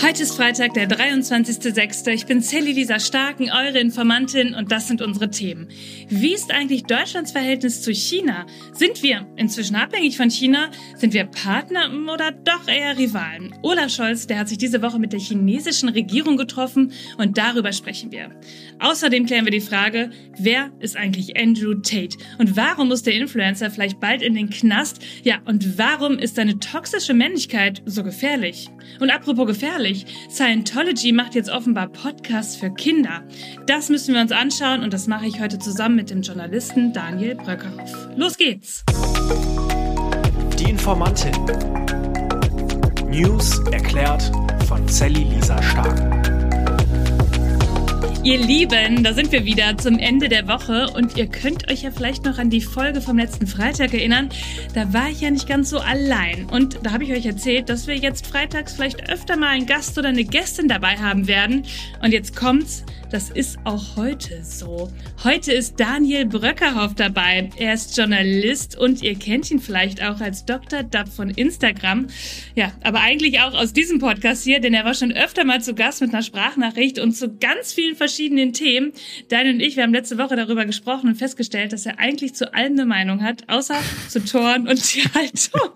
Heute ist Freitag, der 23.06. Ich bin Sally Lisa Starken, eure Informantin und das sind unsere Themen. Wie ist eigentlich Deutschlands Verhältnis zu China? Sind wir inzwischen abhängig von China? Sind wir Partner oder doch eher Rivalen? Olaf Scholz, der hat sich diese Woche mit der chinesischen Regierung getroffen und darüber sprechen wir. Außerdem klären wir die Frage, wer ist eigentlich Andrew Tate? Und warum muss der Influencer vielleicht bald in den Knast? Ja, und warum ist seine toxische Männlichkeit so gefährlich? Und apropos gefährlich, Scientology macht jetzt offenbar Podcasts für Kinder. Das müssen wir uns anschauen und das mache ich heute zusammen mit dem Journalisten Daniel Bröckerhoff. Los geht's! Die Informantin. News erklärt von Sally Lisa Stark. Ihr Lieben, da sind wir wieder zum Ende der Woche und ihr könnt euch ja vielleicht noch an die Folge vom letzten Freitag erinnern. Da war ich ja nicht ganz so allein und da habe ich euch erzählt, dass wir jetzt freitags vielleicht öfter mal einen Gast oder eine Gästin dabei haben werden. Und jetzt kommt's. Das ist auch heute so. Heute ist Daniel Bröckerhoff dabei. Er ist Journalist und ihr kennt ihn vielleicht auch als Dr. Dub von Instagram. Ja, aber eigentlich auch aus diesem Podcast hier, denn er war schon öfter mal zu Gast mit einer Sprachnachricht und zu ganz vielen verschiedenen Themen. Daniel und ich, wir haben letzte Woche darüber gesprochen und festgestellt, dass er eigentlich zu allem eine Meinung hat, außer zu Toren und Tierhaltung.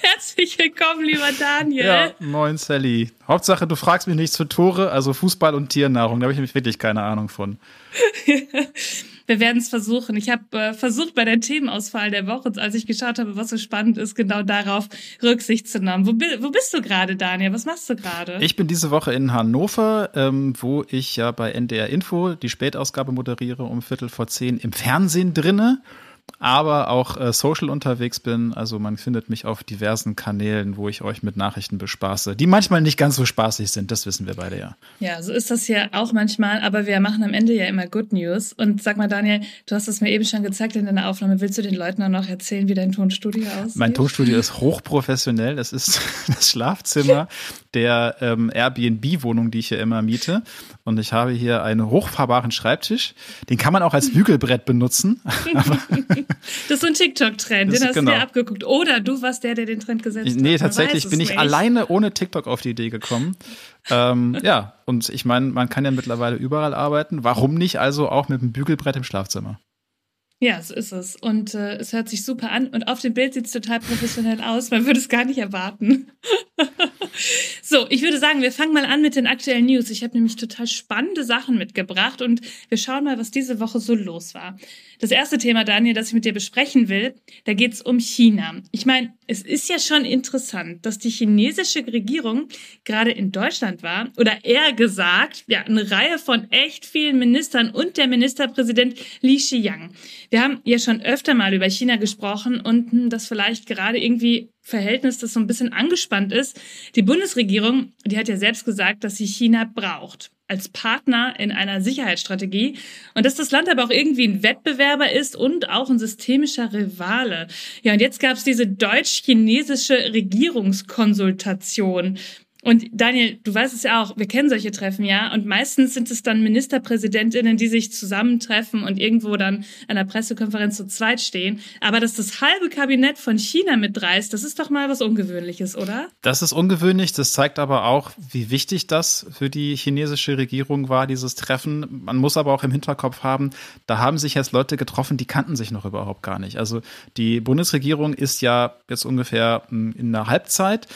Herzlich willkommen, lieber Daniel. Ja, moin Sally. Hauptsache, du fragst mich nichts für Tore, also Fußball und Tiernahrung. Da habe ich nämlich wirklich keine Ahnung von. Wir werden es versuchen. Ich habe äh, versucht, bei der Themenauswahl der Woche, als ich geschaut habe, was so spannend ist, genau darauf Rücksicht zu nehmen. Wo, wo bist du gerade, Daniel? Was machst du gerade? Ich bin diese Woche in Hannover, ähm, wo ich ja bei NDR Info die Spätausgabe moderiere um Viertel vor zehn im Fernsehen drinne aber auch äh, social unterwegs bin. Also man findet mich auf diversen Kanälen, wo ich euch mit Nachrichten bespaße, die manchmal nicht ganz so spaßig sind, das wissen wir beide ja. Ja, so ist das ja auch manchmal, aber wir machen am Ende ja immer Good News. Und sag mal, Daniel, du hast es mir eben schon gezeigt in deiner Aufnahme. Willst du den Leuten auch noch erzählen, wie dein Tonstudio aussieht? Mein Tonstudio ist hochprofessionell. Es ist das Schlafzimmer der ähm, Airbnb-Wohnung, die ich hier immer miete. Und ich habe hier einen hochfahrbaren Schreibtisch. Den kann man auch als Bügelbrett benutzen. das ist so ein TikTok-Trend, den hast genau. du dir abgeguckt. Oder du warst der, der den Trend gesetzt hat. Nee, tatsächlich bin ich nicht. alleine ohne TikTok auf die Idee gekommen. ähm, ja, und ich meine, man kann ja mittlerweile überall arbeiten. Warum nicht also auch mit einem Bügelbrett im Schlafzimmer? Ja, so ist es. Und äh, es hört sich super an. Und auf dem Bild sieht es total professionell aus. Man würde es gar nicht erwarten. so, ich würde sagen, wir fangen mal an mit den aktuellen News. Ich habe nämlich total spannende Sachen mitgebracht und wir schauen mal, was diese Woche so los war. Das erste Thema, Daniel, das ich mit dir besprechen will, da geht es um China. Ich meine, es ist ja schon interessant, dass die chinesische Regierung gerade in Deutschland war oder eher gesagt, ja, eine Reihe von echt vielen Ministern und der Ministerpräsident Li Xiang. Wir haben ja schon öfter mal über China gesprochen und hm, das vielleicht gerade irgendwie Verhältnis, das so ein bisschen angespannt ist. Die Bundesregierung, die hat ja selbst gesagt, dass sie China braucht als Partner in einer Sicherheitsstrategie und dass das Land aber auch irgendwie ein Wettbewerber ist und auch ein systemischer Rivale. Ja, und jetzt gab es diese deutsch-chinesische Regierungskonsultation. Und Daniel, du weißt es ja auch, wir kennen solche Treffen, ja. Und meistens sind es dann Ministerpräsidentinnen, die sich zusammentreffen und irgendwo dann an einer Pressekonferenz zu zweit stehen. Aber dass das halbe Kabinett von China mitreißt, das ist doch mal was Ungewöhnliches, oder? Das ist ungewöhnlich. Das zeigt aber auch, wie wichtig das für die chinesische Regierung war, dieses Treffen. Man muss aber auch im Hinterkopf haben, da haben sich jetzt Leute getroffen, die kannten sich noch überhaupt gar nicht. Also die Bundesregierung ist ja jetzt ungefähr hm, in der Halbzeit.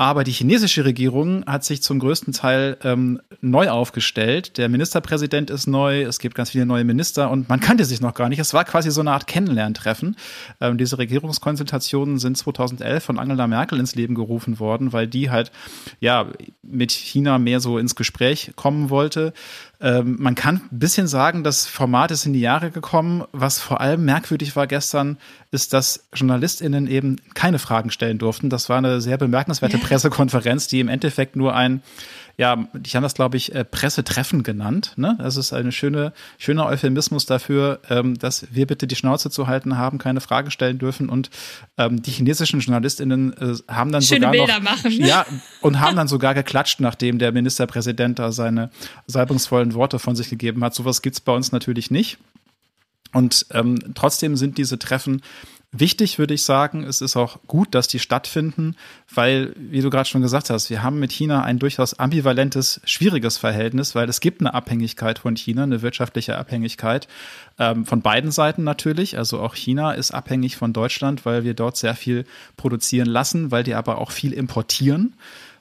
Aber die chinesische Regierung hat sich zum größten Teil ähm, neu aufgestellt. Der Ministerpräsident ist neu, es gibt ganz viele neue Minister und man kannte sich noch gar nicht. Es war quasi so eine Art Kennenlerntreffen. Ähm, diese Regierungskonsultationen sind 2011 von Angela Merkel ins Leben gerufen worden, weil die halt ja mit China mehr so ins Gespräch kommen wollte. Ähm, man kann ein bisschen sagen, das Format ist in die Jahre gekommen. Was vor allem merkwürdig war gestern, ist, dass JournalistInnen eben keine Fragen stellen durften. Das war eine sehr bemerkenswerte Pressekonferenz, die im Endeffekt nur ein ja, die haben das, glaube ich, äh, Pressetreffen genannt. Ne? Das ist ein schöne, schöner Euphemismus dafür, ähm, dass wir bitte die Schnauze zu halten haben, keine Frage stellen dürfen. Und ähm, die chinesischen JournalistInnen äh, haben dann Schöne sogar Bilder noch, machen. Ja, und haben dann sogar geklatscht, nachdem der Ministerpräsident da seine salbungsvollen Worte von sich gegeben hat. Sowas gibt's bei uns natürlich nicht. Und ähm, trotzdem sind diese Treffen Wichtig würde ich sagen, es ist auch gut, dass die stattfinden, weil, wie du gerade schon gesagt hast, wir haben mit China ein durchaus ambivalentes, schwieriges Verhältnis, weil es gibt eine Abhängigkeit von China, eine wirtschaftliche Abhängigkeit ähm, von beiden Seiten natürlich. Also auch China ist abhängig von Deutschland, weil wir dort sehr viel produzieren lassen, weil die aber auch viel importieren.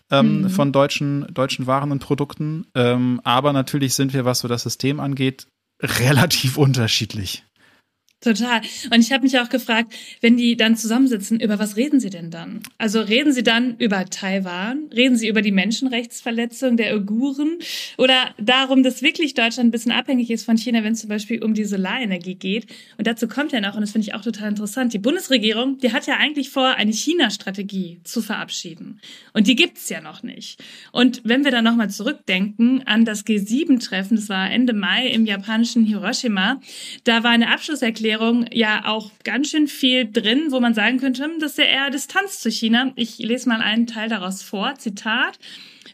Ähm, mhm. von deutschen, deutschen Waren und Produkten. Ähm, aber natürlich sind wir, was so das System angeht, relativ unterschiedlich. Total. Und ich habe mich auch gefragt, wenn die dann zusammensitzen, über was reden sie denn dann? Also reden sie dann über Taiwan? Reden sie über die Menschenrechtsverletzung der Uiguren? Oder darum, dass wirklich Deutschland ein bisschen abhängig ist von China, wenn es zum Beispiel um die Solarenergie geht? Und dazu kommt ja noch, und das finde ich auch total interessant, die Bundesregierung, die hat ja eigentlich vor, eine China-Strategie zu verabschieden. Und die gibt's ja noch nicht. Und wenn wir dann nochmal zurückdenken an das G7-Treffen, das war Ende Mai im japanischen Hiroshima, da war eine Abschlusserklärung Erklärung ja auch ganz schön viel drin, wo man sagen könnte, hm, das ist ja eher Distanz zu China. Ich lese mal einen Teil daraus vor. Zitat.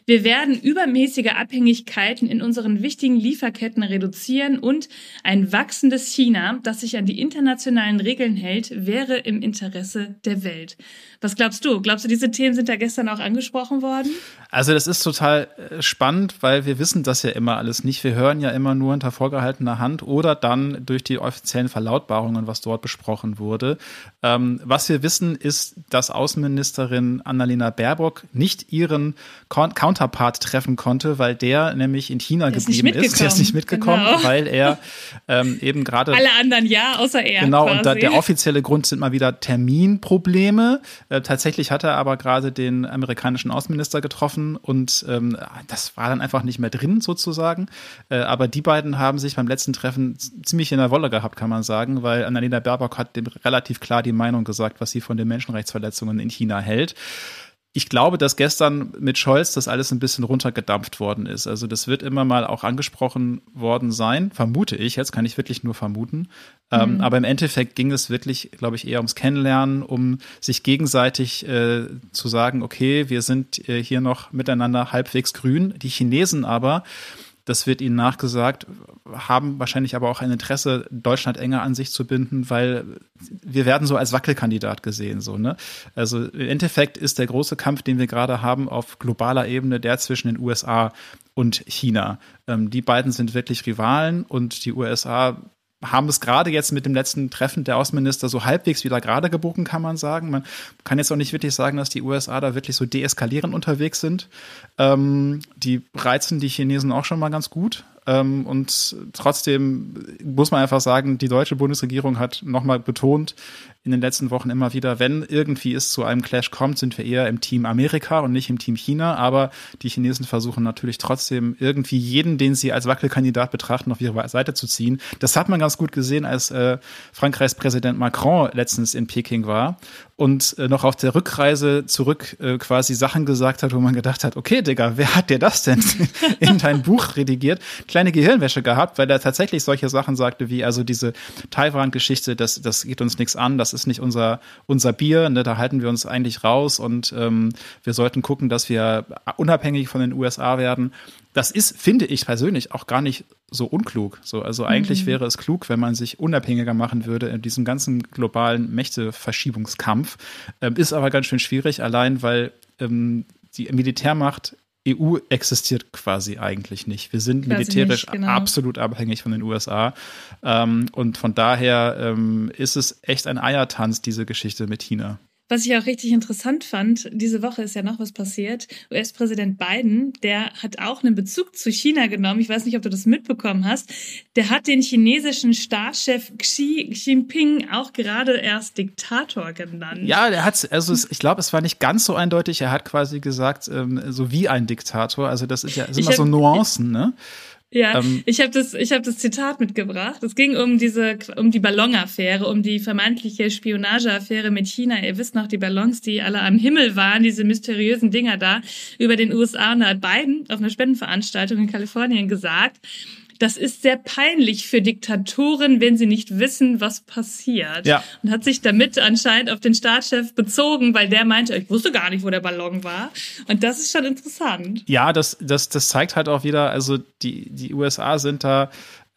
Wir werden übermäßige Abhängigkeiten in unseren wichtigen Lieferketten reduzieren und ein wachsendes China, das sich an die internationalen Regeln hält, wäre im Interesse der Welt. Was glaubst du? Glaubst du, diese Themen sind da gestern auch angesprochen worden? Also das ist total äh, spannend, weil wir wissen das ja immer alles nicht. Wir hören ja immer nur unter vorgehaltener Hand oder dann durch die offiziellen Verlautbarungen, was dort besprochen wurde. Ähm, was wir wissen, ist, dass Außenministerin Annalena Baerbock nicht ihren Counterpart treffen konnte, weil der nämlich in China der geblieben ist. ist. Der ist nicht mitgekommen, genau. weil er ähm, eben gerade. Alle anderen ja, außer er. Genau, quasi. und da, der offizielle Grund sind mal wieder Terminprobleme. Äh, tatsächlich hat er aber gerade den amerikanischen Außenminister getroffen und ähm, das war dann einfach nicht mehr drin sozusagen. Äh, aber die beiden haben sich beim letzten Treffen ziemlich in der Wolle gehabt, kann man sagen, weil Annalena Baerbock hat dem relativ klar die Meinung gesagt, was sie von den Menschenrechtsverletzungen in China hält ich glaube, dass gestern mit Scholz das alles ein bisschen runtergedampft worden ist. Also das wird immer mal auch angesprochen worden sein, vermute ich. Jetzt kann ich wirklich nur vermuten. Ähm, mhm. aber im Endeffekt ging es wirklich, glaube ich, eher ums Kennenlernen, um sich gegenseitig äh, zu sagen, okay, wir sind äh, hier noch miteinander halbwegs grün. Die Chinesen aber das wird ihnen nachgesagt, haben wahrscheinlich aber auch ein Interesse, Deutschland enger an sich zu binden, weil wir werden so als Wackelkandidat gesehen, so, ne? Also im Endeffekt ist der große Kampf, den wir gerade haben auf globaler Ebene, der zwischen den USA und China. Ähm, die beiden sind wirklich Rivalen und die USA haben es gerade jetzt mit dem letzten Treffen der Außenminister so halbwegs wieder gerade gebogen, kann man sagen. Man kann jetzt auch nicht wirklich sagen, dass die USA da wirklich so deeskalierend unterwegs sind. Ähm, die reizen die Chinesen auch schon mal ganz gut. Ähm, und trotzdem muss man einfach sagen, die deutsche Bundesregierung hat nochmal betont in den letzten Wochen immer wieder, wenn irgendwie es zu einem Clash kommt, sind wir eher im Team Amerika und nicht im Team China. Aber die Chinesen versuchen natürlich trotzdem irgendwie jeden, den sie als Wackelkandidat betrachten, auf ihre Seite zu ziehen. Das hat man ganz gut gesehen, als äh, Frankreichs Präsident Macron letztens in Peking war und äh, noch auf der Rückreise zurück äh, quasi Sachen gesagt hat, wo man gedacht hat, okay, Digga, wer hat dir das denn in dein Buch redigiert? Kleine Gehirnwäsche gehabt, weil er tatsächlich solche Sachen sagte wie, also diese Taiwan-Geschichte, das, das geht uns nichts an, das ist nicht unser, unser Bier, ne, da halten wir uns eigentlich raus und ähm, wir sollten gucken, dass wir unabhängig von den USA werden das ist, finde ich persönlich, auch gar nicht so unklug. So, also eigentlich mhm. wäre es klug, wenn man sich unabhängiger machen würde in diesem ganzen globalen Mächteverschiebungskampf. Ähm, ist aber ganz schön schwierig, allein weil ähm, die Militärmacht EU existiert quasi eigentlich nicht. Wir sind quasi militärisch nicht, genau. absolut abhängig von den USA. Ähm, und von daher ähm, ist es echt ein Eiertanz, diese Geschichte mit China. Was ich auch richtig interessant fand, diese Woche ist ja noch was passiert. US-Präsident Biden, der hat auch einen Bezug zu China genommen. Ich weiß nicht, ob du das mitbekommen hast. Der hat den chinesischen Staatschef Xi Jinping auch gerade erst Diktator genannt. Ja, der hat, also ich glaube, es war nicht ganz so eindeutig. Er hat quasi gesagt, ähm, so wie ein Diktator. Also das ist ja sind immer hab, so Nuancen, ne? Ja, ähm, ich habe das, ich habe das Zitat mitgebracht. Es ging um diese, um die Ballonaffäre, um die vermeintliche Spionageaffäre mit China. Ihr wisst noch die Ballons, die alle am Himmel waren, diese mysteriösen Dinger da über den USA. Und da hat Biden auf einer Spendenveranstaltung in Kalifornien gesagt, das ist sehr peinlich für Diktatoren, wenn sie nicht wissen, was passiert. Ja. Und hat sich damit anscheinend auf den Staatschef bezogen, weil der meinte, ich wusste gar nicht, wo der Ballon war. Und das ist schon interessant. Ja, das, das, das zeigt halt auch wieder, also die, die USA sind da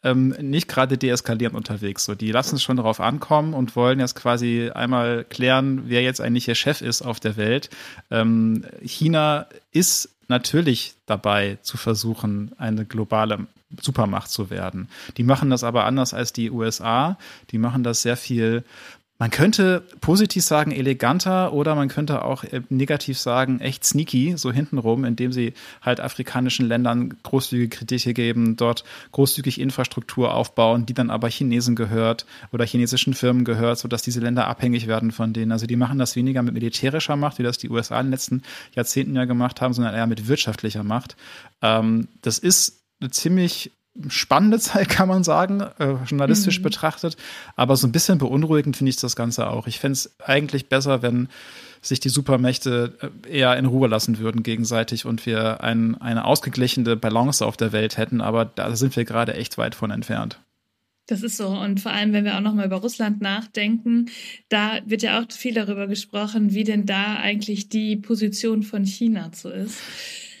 ähm, nicht gerade deeskalierend unterwegs. So, die lassen es schon darauf ankommen und wollen jetzt quasi einmal klären, wer jetzt eigentlich ihr Chef ist auf der Welt. Ähm, China ist natürlich dabei zu versuchen, eine globale Supermacht zu werden. Die machen das aber anders als die USA. Die machen das sehr viel man könnte positiv sagen eleganter oder man könnte auch äh, negativ sagen echt sneaky, so hintenrum, indem sie halt afrikanischen Ländern großzügige Kredite geben, dort großzügig Infrastruktur aufbauen, die dann aber Chinesen gehört oder chinesischen Firmen gehört, sodass diese Länder abhängig werden von denen. Also die machen das weniger mit militärischer Macht, wie das die USA in den letzten Jahrzehnten ja gemacht haben, sondern eher mit wirtschaftlicher Macht. Ähm, das ist eine ziemlich spannende Zeit, kann man sagen, äh, journalistisch mhm. betrachtet. Aber so ein bisschen beunruhigend finde ich das Ganze auch. Ich fände es eigentlich besser, wenn sich die Supermächte äh, eher in Ruhe lassen würden gegenseitig und wir ein, eine ausgeglichene Balance auf der Welt hätten. Aber da sind wir gerade echt weit von entfernt. Das ist so. Und vor allem, wenn wir auch nochmal über Russland nachdenken, da wird ja auch viel darüber gesprochen, wie denn da eigentlich die Position von China so ist.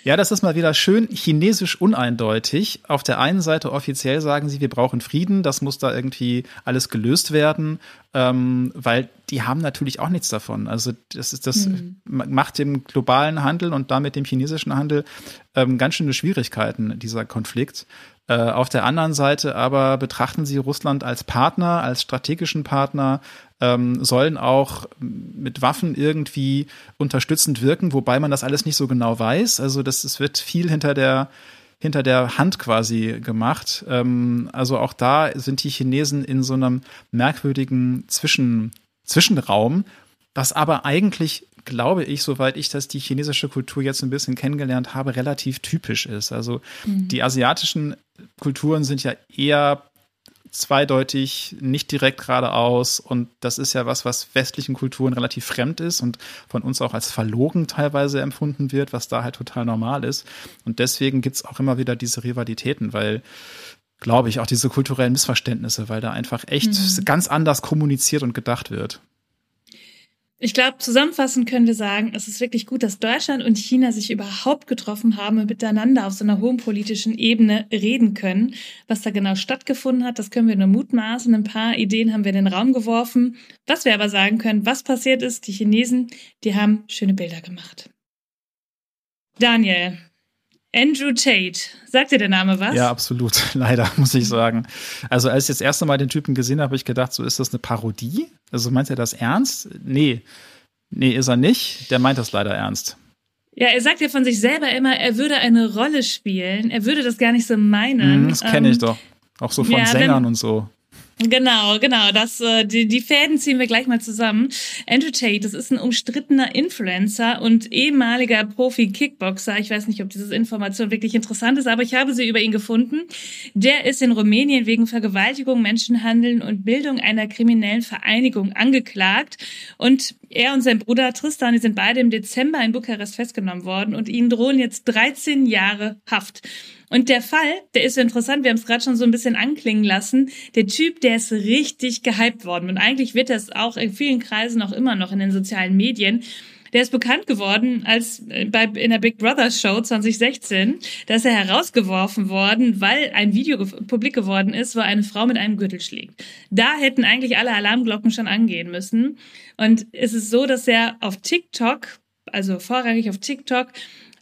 Ja, das ist mal wieder schön chinesisch uneindeutig. Auf der einen Seite offiziell sagen sie, wir brauchen Frieden, das muss da irgendwie alles gelöst werden, ähm, weil die haben natürlich auch nichts davon. Also das ist das hm. macht dem globalen Handel und damit dem chinesischen Handel ähm, ganz schöne Schwierigkeiten dieser Konflikt. Äh, auf der anderen Seite aber betrachten sie Russland als Partner, als strategischen Partner, ähm, sollen auch mit Waffen irgendwie unterstützend wirken, wobei man das alles nicht so genau weiß. Also das, es wird viel hinter der hinter der Hand quasi gemacht. Ähm, also auch da sind die Chinesen in so einem merkwürdigen Zwischen, Zwischenraum, was aber eigentlich glaube ich, soweit ich das die chinesische Kultur jetzt ein bisschen kennengelernt habe, relativ typisch ist. Also mhm. die asiatischen Kulturen sind ja eher zweideutig, nicht direkt geradeaus. Und das ist ja was, was westlichen Kulturen relativ fremd ist und von uns auch als verlogen teilweise empfunden wird, was da halt total normal ist. Und deswegen gibt es auch immer wieder diese Rivalitäten, weil glaube ich, auch diese kulturellen Missverständnisse, weil da einfach echt mhm. ganz anders kommuniziert und gedacht wird. Ich glaube, zusammenfassend können wir sagen, es ist wirklich gut, dass Deutschland und China sich überhaupt getroffen haben und miteinander auf so einer hohen politischen Ebene reden können. Was da genau stattgefunden hat, das können wir nur mutmaßen. Ein paar Ideen haben wir in den Raum geworfen. Was wir aber sagen können, was passiert ist, die Chinesen, die haben schöne Bilder gemacht. Daniel, Andrew Tate. Sagt dir der Name was? Ja, absolut. Leider, muss ich sagen. Also, als ich das erste Mal den Typen gesehen habe, habe ich gedacht, so ist das eine Parodie? Also, meint er das ernst? Nee. Nee, ist er nicht. Der meint das leider ernst. Ja, er sagt ja von sich selber immer, er würde eine Rolle spielen. Er würde das gar nicht so meinen. Mm, das kenne ich ähm, doch. Auch so von ja, Sängern wenn, und so. Genau, genau. Das, äh, die, die Fäden ziehen wir gleich mal zusammen. Andrew Tate, das ist ein umstrittener Influencer und ehemaliger Profi-Kickboxer. Ich weiß nicht, ob diese Information wirklich interessant ist, aber ich habe sie über ihn gefunden. Der ist in Rumänien wegen Vergewaltigung, Menschenhandeln und Bildung einer kriminellen Vereinigung angeklagt. Und er und sein Bruder Tristan, die sind beide im Dezember in Bukarest festgenommen worden und ihnen drohen jetzt 13 Jahre Haft. Und der Fall, der ist so interessant, wir haben es gerade schon so ein bisschen anklingen lassen. Der Typ, der ist richtig gehypt worden. Und eigentlich wird das auch in vielen Kreisen auch immer noch in den sozialen Medien. Der ist bekannt geworden als äh, bei in der Big Brother Show 2016. Da ist er herausgeworfen worden, weil ein Video publik geworden ist, wo eine Frau mit einem Gürtel schlägt. Da hätten eigentlich alle Alarmglocken schon angehen müssen. Und es ist so, dass er auf TikTok, also vorrangig auf TikTok,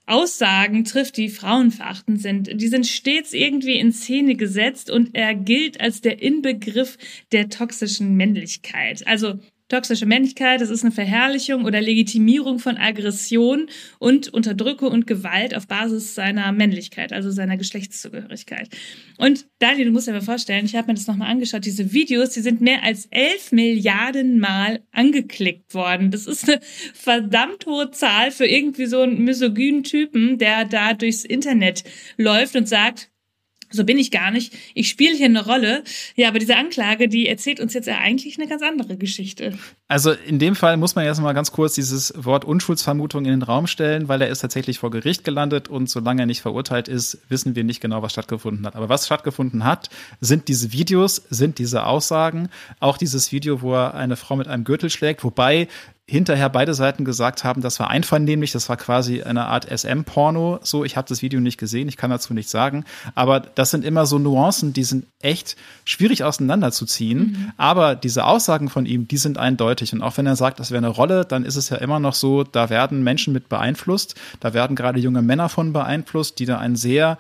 Aussagen trifft, die frauenverachtend sind. Die sind stets irgendwie in Szene gesetzt und er gilt als der Inbegriff der toxischen Männlichkeit. Also Toxische Männlichkeit, das ist eine Verherrlichung oder Legitimierung von Aggression und Unterdrückung und Gewalt auf Basis seiner Männlichkeit, also seiner Geschlechtszugehörigkeit. Und Daniel, du musst dir mal vorstellen, ich habe mir das nochmal angeschaut, diese Videos, die sind mehr als elf Milliarden Mal angeklickt worden. Das ist eine verdammt hohe Zahl für irgendwie so einen misogynen Typen, der da durchs Internet läuft und sagt, so bin ich gar nicht. Ich spiele hier eine Rolle. Ja, aber diese Anklage, die erzählt uns jetzt ja eigentlich eine ganz andere Geschichte. Also in dem Fall muss man jetzt mal ganz kurz dieses Wort Unschuldsvermutung in den Raum stellen, weil er ist tatsächlich vor Gericht gelandet und solange er nicht verurteilt ist, wissen wir nicht genau, was stattgefunden hat. Aber was stattgefunden hat, sind diese Videos, sind diese Aussagen, auch dieses Video, wo er eine Frau mit einem Gürtel schlägt, wobei hinterher beide Seiten gesagt haben, das war einvernehmlich, das war quasi eine Art SM-Porno. So, ich habe das Video nicht gesehen, ich kann dazu nichts sagen. Aber das sind immer so Nuancen, die sind echt schwierig auseinanderzuziehen. Mhm. Aber diese Aussagen von ihm, die sind eindeutig. Und auch wenn er sagt, das wäre eine Rolle, dann ist es ja immer noch so, da werden Menschen mit beeinflusst, da werden gerade junge Männer von beeinflusst, die da ein sehr,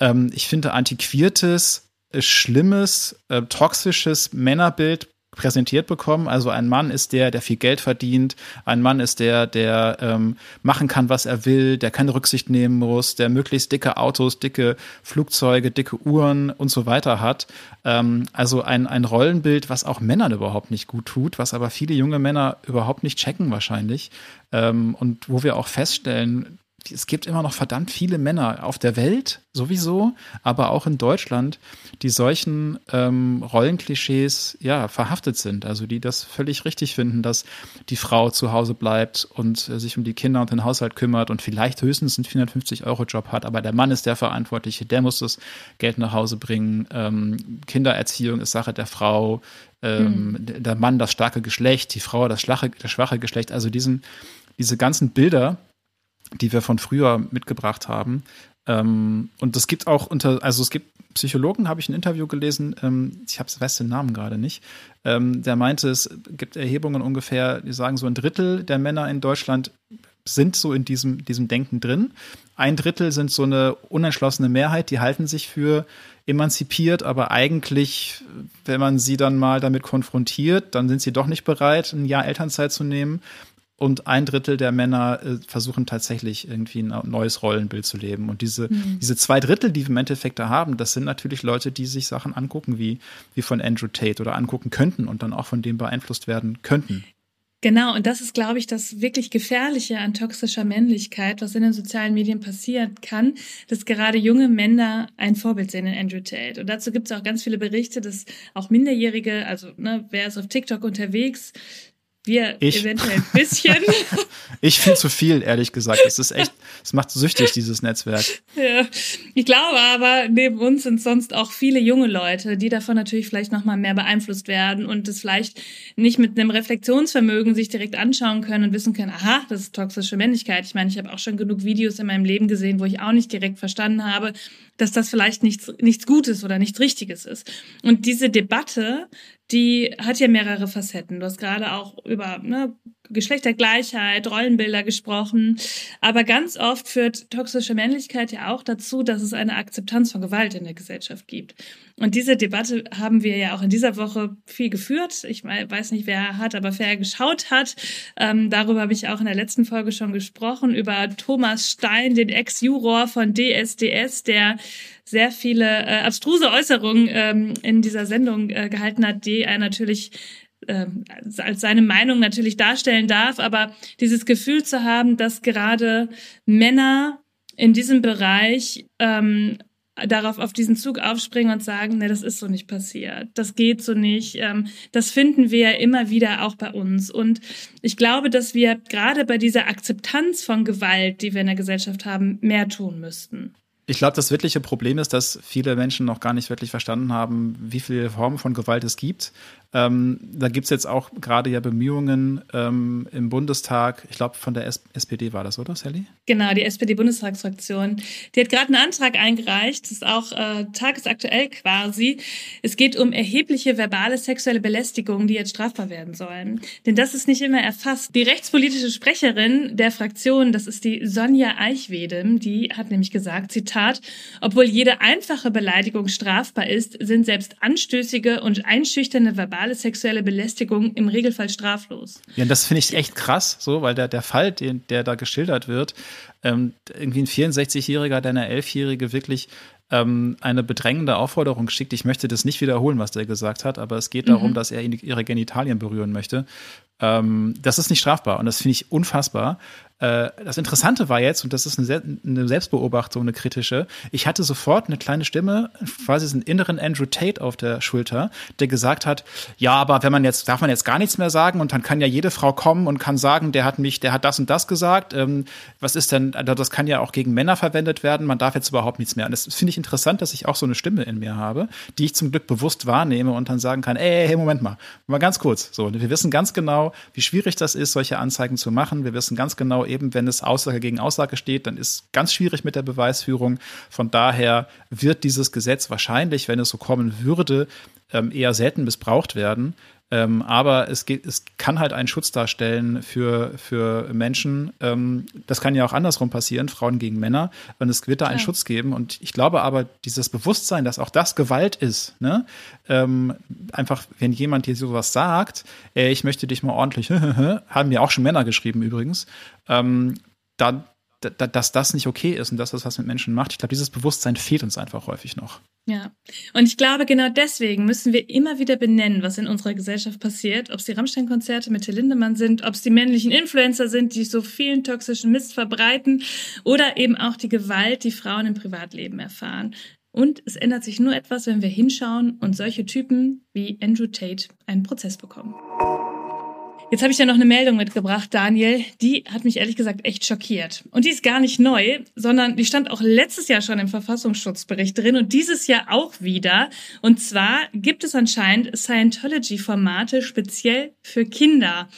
ähm, ich finde, antiquiertes, äh, schlimmes, äh, toxisches Männerbild präsentiert bekommen. Also ein Mann ist der, der viel Geld verdient. Ein Mann ist der, der ähm, machen kann, was er will, der keine Rücksicht nehmen muss, der möglichst dicke Autos, dicke Flugzeuge, dicke Uhren und so weiter hat. Ähm, also ein, ein Rollenbild, was auch Männern überhaupt nicht gut tut, was aber viele junge Männer überhaupt nicht checken wahrscheinlich. Ähm, und wo wir auch feststellen, es gibt immer noch verdammt viele Männer auf der Welt sowieso, aber auch in Deutschland, die solchen ähm, Rollenklischees ja verhaftet sind. Also die das völlig richtig finden, dass die Frau zu Hause bleibt und äh, sich um die Kinder und den Haushalt kümmert und vielleicht höchstens einen 450 Euro Job hat, aber der Mann ist der Verantwortliche, der muss das Geld nach Hause bringen. Ähm, Kindererziehung ist Sache der Frau. Ähm, mhm. Der Mann das starke Geschlecht, die Frau das schwache, das schwache Geschlecht. Also diesen, diese ganzen Bilder, die wir von früher mitgebracht haben. Ähm, und es gibt auch unter, also es gibt Psychologen, habe ich ein Interview gelesen, ähm, ich habe weiß den Namen gerade nicht, ähm, der meinte, es gibt Erhebungen ungefähr, die sagen, so ein Drittel der Männer in Deutschland sind so in diesem, diesem Denken drin. Ein Drittel sind so eine unentschlossene Mehrheit, die halten sich für emanzipiert, aber eigentlich, wenn man sie dann mal damit konfrontiert, dann sind sie doch nicht bereit, ein Jahr Elternzeit zu nehmen und ein Drittel der Männer äh, versuchen tatsächlich irgendwie ein neues Rollenbild zu leben. Und diese, mhm. diese zwei Drittel, die wir im Endeffekt da haben, das sind natürlich Leute, die sich Sachen angucken, wie, wie von Andrew Tate oder angucken könnten und dann auch von dem beeinflusst werden könnten. Genau, und das ist, glaube ich, das wirklich Gefährliche an toxischer Männlichkeit, was in den sozialen Medien passieren kann, dass gerade junge Männer ein Vorbild sehen in Andrew Tate. Und dazu gibt es auch ganz viele Berichte, dass auch Minderjährige, also ne, wer ist auf TikTok unterwegs, wir ich. eventuell ein bisschen. ich viel zu viel, ehrlich gesagt. Es ist echt, es macht süchtig, dieses Netzwerk. Ja. Ich glaube aber, neben uns sind sonst auch viele junge Leute, die davon natürlich vielleicht nochmal mehr beeinflusst werden und das vielleicht nicht mit einem Reflexionsvermögen sich direkt anschauen können und wissen können, aha, das ist toxische Männlichkeit. Ich meine, ich habe auch schon genug Videos in meinem Leben gesehen, wo ich auch nicht direkt verstanden habe, dass das vielleicht nichts, nichts Gutes oder nichts Richtiges ist. Und diese Debatte, die hat ja mehrere Facetten. Du hast gerade auch über ne, Geschlechtergleichheit, Rollenbilder gesprochen. Aber ganz oft führt toxische Männlichkeit ja auch dazu, dass es eine Akzeptanz von Gewalt in der Gesellschaft gibt. Und diese Debatte haben wir ja auch in dieser Woche viel geführt. Ich weiß nicht, wer hat, aber wer geschaut hat. Ähm, darüber habe ich auch in der letzten Folge schon gesprochen, über Thomas Stein, den Ex-Juror von DSDS, der sehr viele äh, abstruse Äußerungen ähm, in dieser Sendung äh, gehalten hat, die er natürlich äh, als seine Meinung natürlich darstellen darf, aber dieses Gefühl zu haben, dass gerade Männer in diesem Bereich ähm, darauf auf diesen Zug aufspringen und sagen, ne, das ist so nicht passiert, das geht so nicht. Ähm, das finden wir ja immer wieder auch bei uns. Und ich glaube, dass wir gerade bei dieser Akzeptanz von Gewalt, die wir in der Gesellschaft haben, mehr tun müssten. Ich glaube, das wirkliche Problem ist, dass viele Menschen noch gar nicht wirklich verstanden haben, wie viele Formen von Gewalt es gibt. Ähm, da gibt es jetzt auch gerade ja Bemühungen ähm, im Bundestag, ich glaube von der S SPD war das, oder Sally? Genau, die SPD-Bundestagsfraktion. Die hat gerade einen Antrag eingereicht, das ist auch äh, tagesaktuell quasi. Es geht um erhebliche verbale sexuelle Belästigung, die jetzt strafbar werden sollen. Denn das ist nicht immer erfasst. Die rechtspolitische Sprecherin der Fraktion, das ist die Sonja Eichwedem, die hat nämlich gesagt, Zitat, obwohl jede einfache Beleidigung strafbar ist, sind selbst anstößige und einschüchternde verbale verbale sexuelle Belästigung im Regelfall straflos. Ja, das finde ich echt krass, so, weil der, der Fall, den, der da geschildert wird, ähm, irgendwie ein 64-Jähriger, der eine Elfjährige wirklich ähm, eine bedrängende Aufforderung schickt. Ich möchte das nicht wiederholen, was der gesagt hat, aber es geht darum, mhm. dass er ihre Genitalien berühren möchte. Ähm, das ist nicht strafbar und das finde ich unfassbar. Äh, das Interessante war jetzt, und das ist eine, eine, Selbstbeobachtung, eine kritische, ich hatte sofort eine kleine Stimme, quasi einen inneren Andrew Tate auf der Schulter, der gesagt hat, ja, aber wenn man jetzt, darf man jetzt gar nichts mehr sagen und dann kann ja jede Frau kommen und kann sagen, der hat mich, der hat das und das gesagt. Ähm, was ist denn, also das kann ja auch gegen Männer verwendet werden, man darf jetzt überhaupt nichts mehr. Und das finde ich ich interessant, dass ich auch so eine Stimme in mir habe, die ich zum Glück bewusst wahrnehme und dann sagen kann, ey, hey, Moment mal, mal ganz kurz. So, wir wissen ganz genau, wie schwierig das ist, solche Anzeigen zu machen. Wir wissen ganz genau eben, wenn es Aussage gegen Aussage steht, dann ist ganz schwierig mit der Beweisführung. Von daher wird dieses Gesetz wahrscheinlich, wenn es so kommen würde, ähm, eher selten missbraucht werden. Ähm, aber es geht, es kann halt einen Schutz darstellen für, für Menschen. Ähm, das kann ja auch andersrum passieren, Frauen gegen Männer. Und es wird da einen ja. Schutz geben. Und ich glaube aber, dieses Bewusstsein, dass auch das Gewalt ist, ne? Ähm, einfach, wenn jemand dir sowas sagt, ey, ich möchte dich mal ordentlich, haben mir auch schon Männer geschrieben übrigens, ähm, dann, dass das nicht okay ist und dass das was mit Menschen macht. Ich glaube, dieses Bewusstsein fehlt uns einfach häufig noch. Ja, und ich glaube, genau deswegen müssen wir immer wieder benennen, was in unserer Gesellschaft passiert. Ob es die Rammstein-Konzerte mit Till Lindemann sind, ob es die männlichen Influencer sind, die so vielen toxischen Mist verbreiten oder eben auch die Gewalt, die Frauen im Privatleben erfahren. Und es ändert sich nur etwas, wenn wir hinschauen und solche Typen wie Andrew Tate einen Prozess bekommen. Jetzt habe ich ja noch eine Meldung mitgebracht, Daniel. Die hat mich ehrlich gesagt echt schockiert. Und die ist gar nicht neu, sondern die stand auch letztes Jahr schon im Verfassungsschutzbericht drin und dieses Jahr auch wieder. Und zwar gibt es anscheinend Scientology-Formate speziell für Kinder.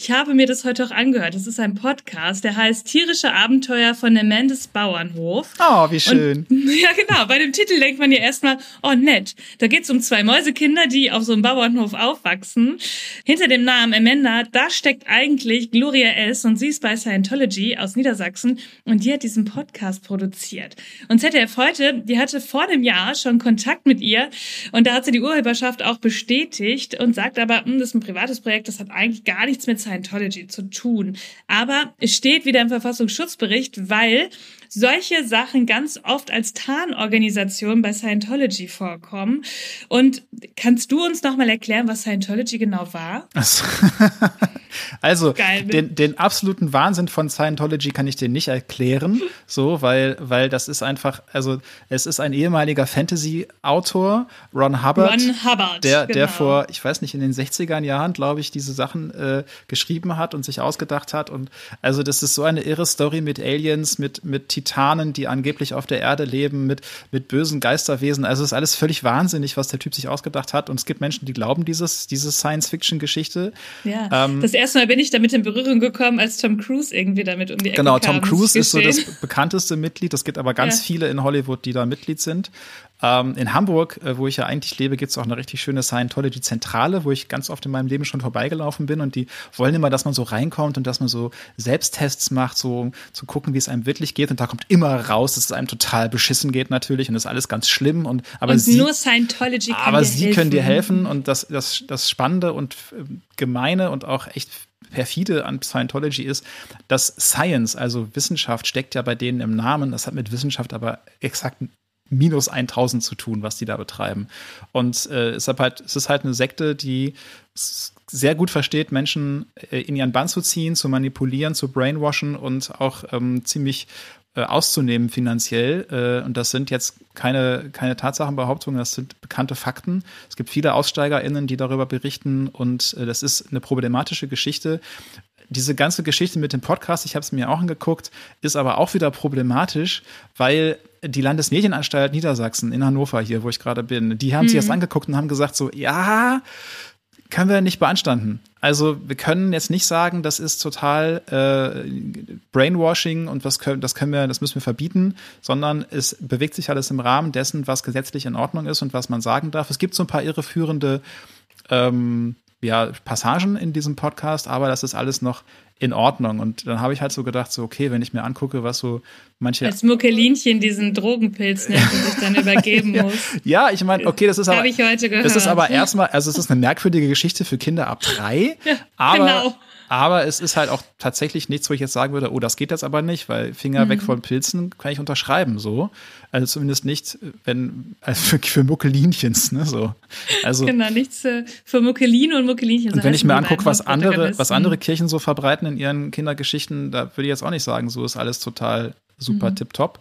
Ich habe mir das heute auch angehört. Das ist ein Podcast, der heißt Tierische Abenteuer von der Mendes Bauernhof. Oh, wie schön. Und, ja, genau. Bei dem Titel denkt man ja erstmal, oh nett. Da geht es um zwei Mäusekinder, die auf so einem Bauernhof aufwachsen. Hinter dem Namen Amanda, da steckt eigentlich Gloria S. und sie ist bei Scientology aus Niedersachsen und die hat diesen Podcast produziert. Und ZDF heute, die hatte vor dem Jahr schon Kontakt mit ihr und da hat sie die Urheberschaft auch bestätigt und sagt aber, hm, das ist ein privates Projekt, das hat eigentlich gar nichts mit Scientology zu tun. Aber es steht wieder im Verfassungsschutzbericht, weil solche Sachen ganz oft als Tarnorganisation bei Scientology vorkommen. Und kannst du uns nochmal erklären, was Scientology genau war? Also, Geil, ne? den, den absoluten Wahnsinn von Scientology kann ich dir nicht erklären, so, weil, weil das ist einfach, also, es ist ein ehemaliger Fantasy-Autor, Ron Hubbard. Ron Hubbard, der, genau. der vor, ich weiß nicht, in den 60er Jahren, glaube ich, diese Sachen äh, geschrieben hat und sich ausgedacht hat. Und also, das ist so eine irre Story mit Aliens, mit, mit Titanen, die angeblich auf der Erde leben, mit, mit bösen Geisterwesen. Also, es ist alles völlig wahnsinnig, was der Typ sich ausgedacht hat. Und es gibt Menschen, die glauben dieses, diese Science-Fiction-Geschichte. Ja. Ähm, das erste Mal bin ich damit in Berührung gekommen, als Tom Cruise irgendwie damit um die Ecke genau, kam. Genau, Tom Cruise ist so das bekannteste Mitglied. Es gibt aber ganz ja. viele in Hollywood, die da Mitglied sind. Ähm, in Hamburg, äh, wo ich ja eigentlich lebe, gibt es auch eine richtig schöne Scientology-Zentrale, wo ich ganz oft in meinem Leben schon vorbeigelaufen bin und die wollen immer, dass man so reinkommt und dass man so Selbsttests macht, so zu gucken, wie es einem wirklich geht. Und da kommt immer raus, dass es einem total beschissen geht natürlich und das ist alles ganz schlimm. Und, aber und sie, nur Scientology kann Aber sie helfen. können dir helfen und das, das, das Spannende und äh, Gemeine und auch echt perfide an Scientology ist, dass Science, also Wissenschaft, steckt ja bei denen im Namen. Das hat mit Wissenschaft aber exakt minus 1000 zu tun, was die da betreiben. Und äh, es, ist halt, es ist halt eine Sekte, die sehr gut versteht, Menschen äh, in ihren Bann zu ziehen, zu manipulieren, zu brainwashen und auch ähm, ziemlich äh, auszunehmen finanziell. Äh, und das sind jetzt keine, keine Tatsachenbehauptungen, das sind bekannte Fakten. Es gibt viele AussteigerInnen, die darüber berichten und äh, das ist eine problematische Geschichte diese ganze Geschichte mit dem Podcast, ich habe es mir auch angeguckt, ist aber auch wieder problematisch, weil die Landesmedienanstalt Niedersachsen in Hannover hier, wo ich gerade bin, die haben mhm. sich das angeguckt und haben gesagt so, ja, können wir nicht beanstanden. Also wir können jetzt nicht sagen, das ist total äh, Brainwashing und was können, das können wir, das müssen wir verbieten, sondern es bewegt sich alles im Rahmen dessen, was gesetzlich in Ordnung ist und was man sagen darf. Es gibt so ein paar irreführende ähm, ja, Passagen in diesem Podcast, aber das ist alles noch in Ordnung. Und dann habe ich halt so gedacht, so, okay, wenn ich mir angucke, was so manche. Als Muckelinchen diesen Drogenpilz nennt und sich dann übergeben ja. muss. Ja, ich meine, okay, das ist aber. Habe ich heute gehört. Das ist aber erstmal, also es ist eine merkwürdige Geschichte für Kinder ab drei. Ja, aber, genau. Aber es ist halt auch tatsächlich nichts, wo ich jetzt sagen würde, oh, das geht jetzt aber nicht, weil Finger mhm. weg von Pilzen kann ich unterschreiben, so. Also zumindest nicht, wenn, also für, für Muckelinchens, ne, so. Also. Genau, nichts für Muckeline und Muckelinchen. Und wenn ich mir angucke, was andere, was andere Kirchen so verbreiten in ihren Kindergeschichten, da würde ich jetzt auch nicht sagen, so ist alles total super mhm. tipptopp.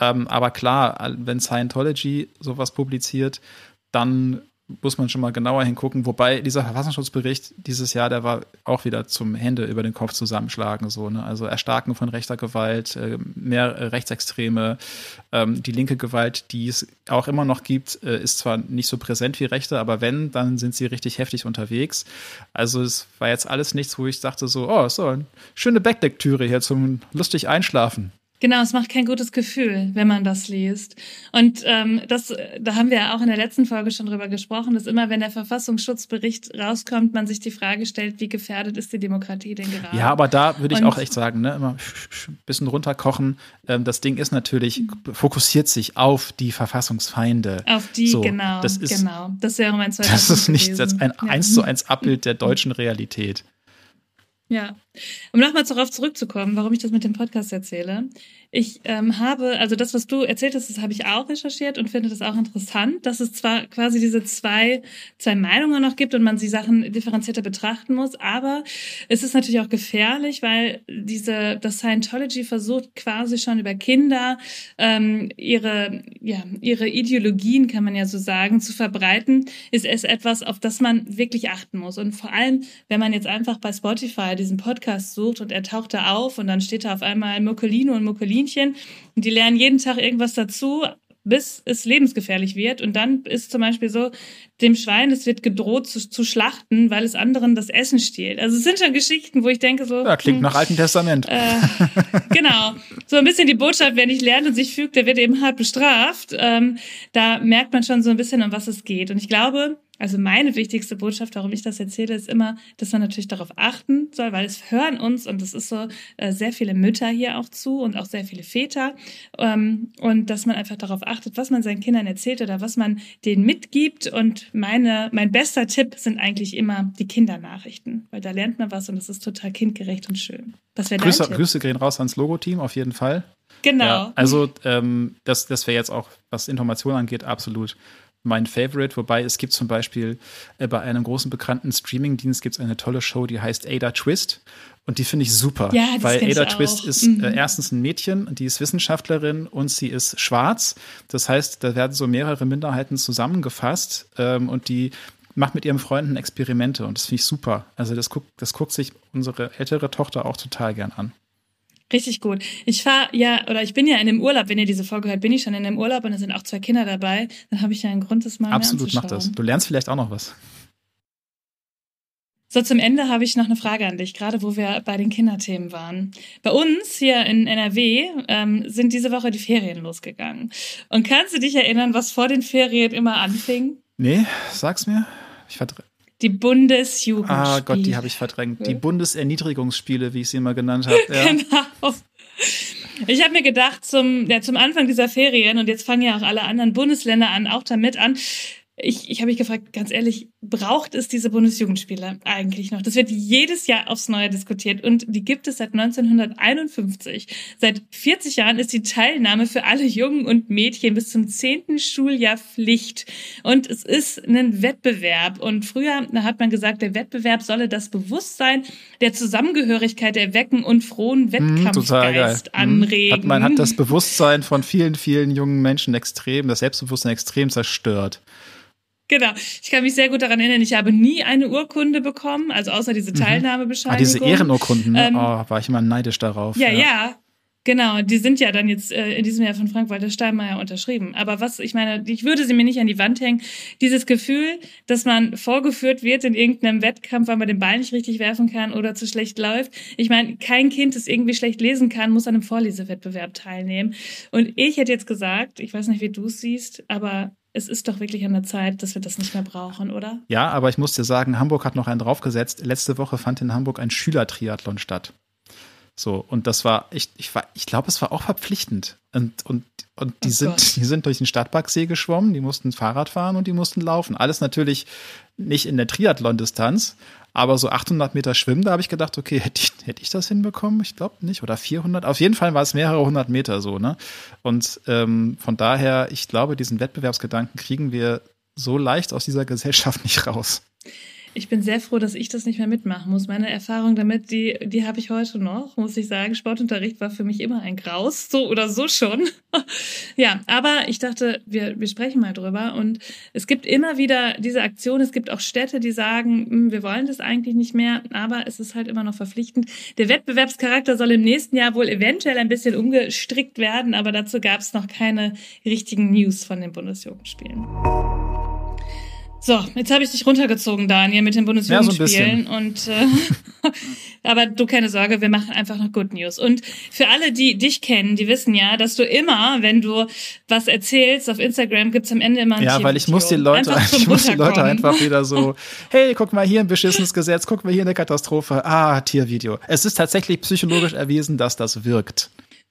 Ähm, aber klar, wenn Scientology sowas publiziert, dann muss man schon mal genauer hingucken. Wobei dieser Verfassungsschutzbericht dieses Jahr, der war auch wieder zum Hände über den Kopf zusammenschlagen. So, ne? Also Erstarken von rechter Gewalt, äh, mehr Rechtsextreme. Ähm, die linke Gewalt, die es auch immer noch gibt, äh, ist zwar nicht so präsent wie rechte, aber wenn, dann sind sie richtig heftig unterwegs. Also es war jetzt alles nichts, wo ich dachte so, oh, so eine schöne Backlektüre hier zum lustig einschlafen. Genau, es macht kein gutes Gefühl, wenn man das liest. Und ähm, das, da haben wir ja auch in der letzten Folge schon drüber gesprochen, dass immer, wenn der Verfassungsschutzbericht rauskommt, man sich die Frage stellt, wie gefährdet ist die Demokratie denn gerade? Ja, aber da würde ich Und, auch echt sagen, ne, immer ein bisschen runterkochen. Ähm, das Ding ist natürlich, fokussiert sich auf die Verfassungsfeinde. Auf die, so, genau, das ist, genau. Das wäre mein zweiter Das ist nicht ein ja. eins zu eins Abbild der deutschen Realität. Ja, um nochmal darauf zurückzukommen, warum ich das mit dem Podcast erzähle. Ich ähm, habe, also das, was du erzählt hast, das habe ich auch recherchiert und finde das auch interessant, dass es zwar quasi diese zwei, zwei Meinungen noch gibt und man die Sachen differenzierter betrachten muss, aber es ist natürlich auch gefährlich, weil diese, das Scientology versucht quasi schon über Kinder ähm, ihre, ja, ihre Ideologien, kann man ja so sagen, zu verbreiten, ist es etwas, auf das man wirklich achten muss. Und vor allem, wenn man jetzt einfach bei Spotify diesen Podcast sucht und er taucht da auf und dann steht da auf einmal Mokolino und Mokolinchen und die lernen jeden Tag irgendwas dazu, bis es lebensgefährlich wird. Und dann ist zum Beispiel so, dem Schwein, es wird gedroht zu, zu schlachten, weil es anderen das Essen stiehlt. Also es sind schon Geschichten, wo ich denke so. Ja, klingt hm, nach Alten Testament. Äh, genau. So ein bisschen die Botschaft, wer nicht lernt und sich fügt, der wird eben hart bestraft. Ähm, da merkt man schon so ein bisschen, um was es geht. Und ich glaube, also meine wichtigste Botschaft, warum ich das erzähle, ist immer, dass man natürlich darauf achten soll, weil es hören uns und es ist so äh, sehr viele Mütter hier auch zu und auch sehr viele Väter ähm, und dass man einfach darauf achtet, was man seinen Kindern erzählt oder was man denen mitgibt und meine mein bester Tipp sind eigentlich immer die Kindernachrichten, weil da lernt man was und das ist total kindgerecht und schön. Das wäre Grüße, Grüße gehen raus ans Logo-Team auf jeden Fall. Genau. Ja, also ähm, das, das wäre jetzt auch, was Informationen angeht, absolut mein Favorite, wobei es gibt zum Beispiel äh, bei einem großen bekannten Streamingdienst gibt es eine tolle Show, die heißt Ada Twist und die finde ich super, ja, das weil Ada Twist ist mhm. äh, erstens ein Mädchen, die ist Wissenschaftlerin und sie ist schwarz. Das heißt, da werden so mehrere Minderheiten zusammengefasst ähm, und die macht mit ihren Freunden Experimente und das finde ich super. Also das guckt, das guckt sich unsere ältere Tochter auch total gern an. Richtig gut. Ich fahre ja, oder ich bin ja in dem Urlaub, wenn ihr diese Folge hört, bin ich schon in dem Urlaub und da sind auch zwei Kinder dabei. Dann habe ich ja einen Grund, das mal Absolut, mach das. Du lernst vielleicht auch noch was. So, zum Ende habe ich noch eine Frage an dich, gerade wo wir bei den Kinderthemen waren. Bei uns hier in NRW ähm, sind diese Woche die Ferien losgegangen. Und kannst du dich erinnern, was vor den Ferien immer anfing? Nee, sag's mir. Ich verdre die Bundesjugendspiele. Ah Gott, die habe ich verdrängt. Die Bundeserniedrigungsspiele, wie ich sie immer genannt habe. Ja. genau. Ich habe mir gedacht, zum, ja, zum Anfang dieser Ferien, und jetzt fangen ja auch alle anderen Bundesländer an, auch damit an, ich, ich habe mich gefragt, ganz ehrlich, braucht es diese Bundesjugendspiele eigentlich noch? Das wird jedes Jahr aufs Neue diskutiert und die gibt es seit 1951. Seit 40 Jahren ist die Teilnahme für alle Jungen und Mädchen bis zum zehnten Schuljahr Pflicht. Und es ist ein Wettbewerb. Und früher hat man gesagt, der Wettbewerb solle das Bewusstsein der Zusammengehörigkeit erwecken und frohen hm, Wettkampfgeist hm, anregen. Hat, man hat das Bewusstsein von vielen, vielen jungen Menschen extrem, das Selbstbewusstsein extrem zerstört. Genau. Ich kann mich sehr gut daran erinnern, ich habe nie eine Urkunde bekommen, also außer diese mhm. Teilnahmebescheinigung. Ah, diese Ehrenurkunden, ne? ähm, oh, war ich immer neidisch darauf. Ja, ja, ja. Genau, die sind ja dann jetzt äh, in diesem Jahr von Frank-Walter Steinmeier unterschrieben. Aber was, ich meine, ich würde sie mir nicht an die Wand hängen. Dieses Gefühl, dass man vorgeführt wird in irgendeinem Wettkampf, weil man den Ball nicht richtig werfen kann oder zu schlecht läuft. Ich meine, kein Kind, das irgendwie schlecht lesen kann, muss an einem Vorlesewettbewerb teilnehmen. Und ich hätte jetzt gesagt, ich weiß nicht, wie du es siehst, aber es ist doch wirklich an der Zeit, dass wir das nicht mehr brauchen, oder? Ja, aber ich muss dir sagen, Hamburg hat noch einen draufgesetzt. Letzte Woche fand in Hamburg ein Schülertriathlon statt. So, und das war, ich, ich war, ich glaube, es war auch verpflichtend. Und, und, und die oh sind, die sind durch den Stadtparksee geschwommen, die mussten Fahrrad fahren und die mussten laufen. Alles natürlich nicht in der Triathlon-Distanz, aber so 800 Meter Schwimmen, da habe ich gedacht, okay, hätte ich, hätte ich das hinbekommen? Ich glaube nicht. Oder 400? Auf jeden Fall war es mehrere hundert Meter so, ne? Und ähm, von daher, ich glaube, diesen Wettbewerbsgedanken kriegen wir so leicht aus dieser Gesellschaft nicht raus. Ich bin sehr froh, dass ich das nicht mehr mitmachen muss. Meine Erfahrung damit, die, die habe ich heute noch, muss ich sagen. Sportunterricht war für mich immer ein Graus, so oder so schon. ja, aber ich dachte, wir, wir sprechen mal drüber. Und es gibt immer wieder diese Aktion. Es gibt auch Städte, die sagen, hm, wir wollen das eigentlich nicht mehr, aber es ist halt immer noch verpflichtend. Der Wettbewerbscharakter soll im nächsten Jahr wohl eventuell ein bisschen umgestrickt werden, aber dazu gab es noch keine richtigen News von den Bundesjugendspielen. So, jetzt habe ich dich runtergezogen, Daniel, mit den Bundesjugendspielen. Ja, so und äh, aber du keine Sorge, wir machen einfach noch Good News. Und für alle, die dich kennen, die wissen ja, dass du immer, wenn du was erzählst auf Instagram, gibt's am Ende immer ein Ja, weil ich muss die Leute, ich muss die Leute einfach wieder so, hey, guck mal hier ein beschissenes Gesetz, guck mal hier eine Katastrophe. Ah, Tiervideo. Es ist tatsächlich psychologisch erwiesen, dass das wirkt.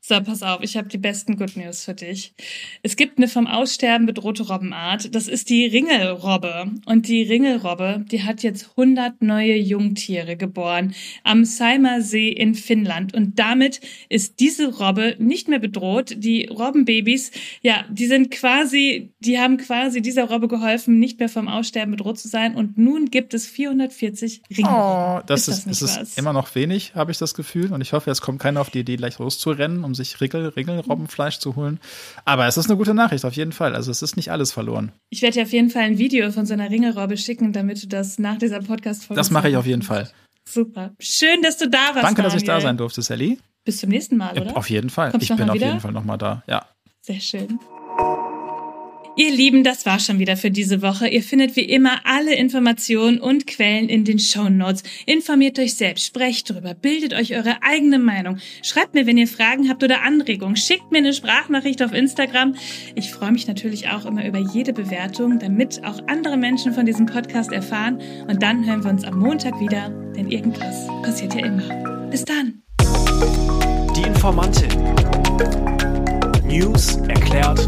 So, pass auf, ich habe die besten Good News für dich. Es gibt eine vom Aussterben bedrohte Robbenart. Das ist die Ringelrobbe. Und die Ringelrobbe, die hat jetzt 100 neue Jungtiere geboren am Saimasee in Finnland. Und damit ist diese Robbe nicht mehr bedroht. Die Robbenbabys, ja, die sind quasi, die haben quasi dieser Robbe geholfen, nicht mehr vom Aussterben bedroht zu sein. Und nun gibt es 440 Ringelrobben. Oh, das ist, ist, das ist immer noch wenig, habe ich das Gefühl. Und ich hoffe, es kommt keiner auf die Idee, gleich loszurennen um sich Riggel, Ringelrobbenfleisch zu holen. Aber es ist eine gute Nachricht, auf jeden Fall. Also es ist nicht alles verloren. Ich werde dir auf jeden Fall ein Video von so einer Ringelrobbe schicken, damit du das nach dieser Podcast-Folge Das mache ich auf jeden Fall. Super. Schön, dass du da warst. Danke, Daniel. dass ich da sein durfte, Sally. Bis zum nächsten Mal, oder? Auf jeden Fall. Kommst ich bin auf jeden Fall nochmal da. Ja. Sehr schön. Ihr Lieben, das war schon wieder für diese Woche. Ihr findet wie immer alle Informationen und Quellen in den Show Notes. Informiert euch selbst, sprecht drüber, bildet euch eure eigene Meinung. Schreibt mir, wenn ihr Fragen habt oder Anregungen. Schickt mir eine Sprachnachricht auf Instagram. Ich freue mich natürlich auch immer über jede Bewertung, damit auch andere Menschen von diesem Podcast erfahren. Und dann hören wir uns am Montag wieder, denn irgendwas passiert ja immer. Bis dann. Die Informantin. News erklärt